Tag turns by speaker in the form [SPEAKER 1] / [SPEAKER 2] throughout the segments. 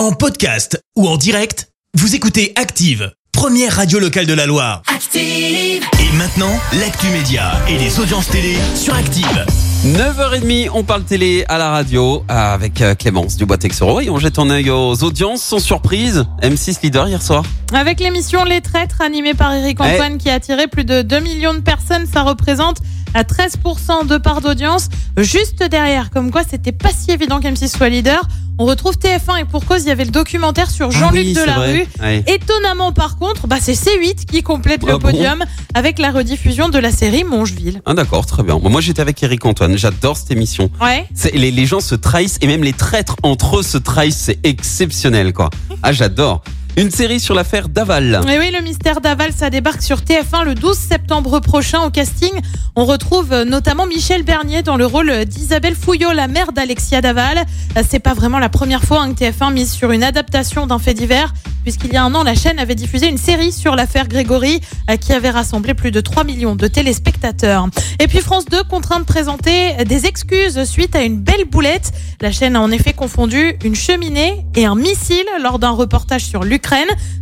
[SPEAKER 1] En podcast ou en direct, vous écoutez Active, première radio locale de la Loire.
[SPEAKER 2] Active.
[SPEAKER 1] Et maintenant, l'actu média et les audiences télé sur Active.
[SPEAKER 3] 9h30, on parle télé à la radio avec euh, Clémence Dubois-Texoro et on jette un œil aux audiences sans surprise. M6 leader hier soir.
[SPEAKER 4] Avec l'émission Les Traîtres animée par Eric Antoine qui a attiré plus de 2 millions de personnes, ça représente à 13% de part d'audience. Juste derrière, comme quoi c'était pas si évident qu'M6 soit leader. On retrouve TF1 et pour cause, il y avait le documentaire sur Jean-Luc
[SPEAKER 3] Ah oui,
[SPEAKER 4] Delarue.
[SPEAKER 3] Ouais.
[SPEAKER 4] Étonnamment, par contre, bah, c'est C8 qui complète
[SPEAKER 3] Ah
[SPEAKER 4] le
[SPEAKER 3] bon
[SPEAKER 4] podium avec la rediffusion de la série Mongeville.
[SPEAKER 3] Ah d'accord, très bien. Moi j'étais avec Eric Antoine, j'adore cette émission.
[SPEAKER 4] Ouais.
[SPEAKER 3] Les, les gens se trahissent et même les traîtres entre eux se trahissent, c'est exceptionnel quoi. Ah j'adore. Une série sur l'affaire Daval.
[SPEAKER 4] Et oui, le mystère d'Aval, ça débarque sur TF1 le 12 septembre prochain. Au casting, on retrouve euh, notamment Michel Bernier dans le rôle d'Isabelle Fouillot, la mère d'Alexia Daval. Euh, C'est pas vraiment la première fois hein, que TF1 mise sur une adaptation d'un fait divers, puisqu'il y a un an, la chaîne avait diffusé une série sur l'affaire Grégory, euh, qui avait rassemblé plus de 3 millions de téléspectateurs. Et puis France 2 contraint de présenter des excuses suite à une belle boulette. La chaîne a en effet confondu une cheminée et un missile lors d'un reportage sur l'Ukraine.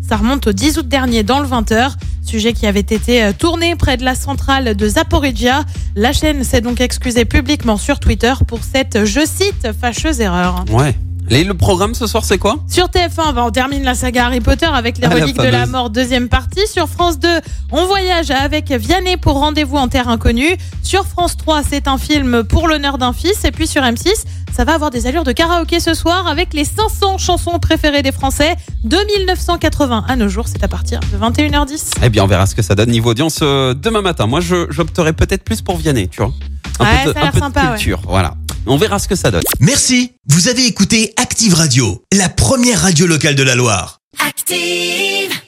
[SPEAKER 4] Ça remonte au 10 août dernier dans le 20h. Sujet qui avait été euh, tourné près de la centrale de Zaporizhia. La chaîne s'est donc excusée publiquement sur Twitter pour cette, je cite, fâcheuse erreur.
[SPEAKER 3] Ouais. Et le programme ce soir c'est quoi
[SPEAKER 4] Sur TF1, bah, on termine la saga Harry Potter avec les
[SPEAKER 3] Ah, la
[SPEAKER 4] reliques de la mort, deuxième partie. Sur France 2, on voyage avec Vianney pour Rendez-vous en Terre Inconnue. Sur France 3, c'est un film pour l'honneur d'un fils. Et puis sur M6, ça va avoir des allures de karaoké ce soir avec les 500 chansons préférées des Français de 1980 à nos jours. C'est à partir de 21h10.
[SPEAKER 3] Eh bien on verra ce que ça donne niveau audience euh, demain matin. Moi j'opterais peut-être plus pour Vianney, tu vois. Un
[SPEAKER 4] Ouais,
[SPEAKER 3] peu de,
[SPEAKER 4] ça a l'air
[SPEAKER 3] un peu de
[SPEAKER 4] sympa, ouais.
[SPEAKER 3] culture, voilà. On verra ce que ça donne.
[SPEAKER 1] Merci, vous avez écouté Active Radio, la première radio locale de la Loire.
[SPEAKER 2] Active.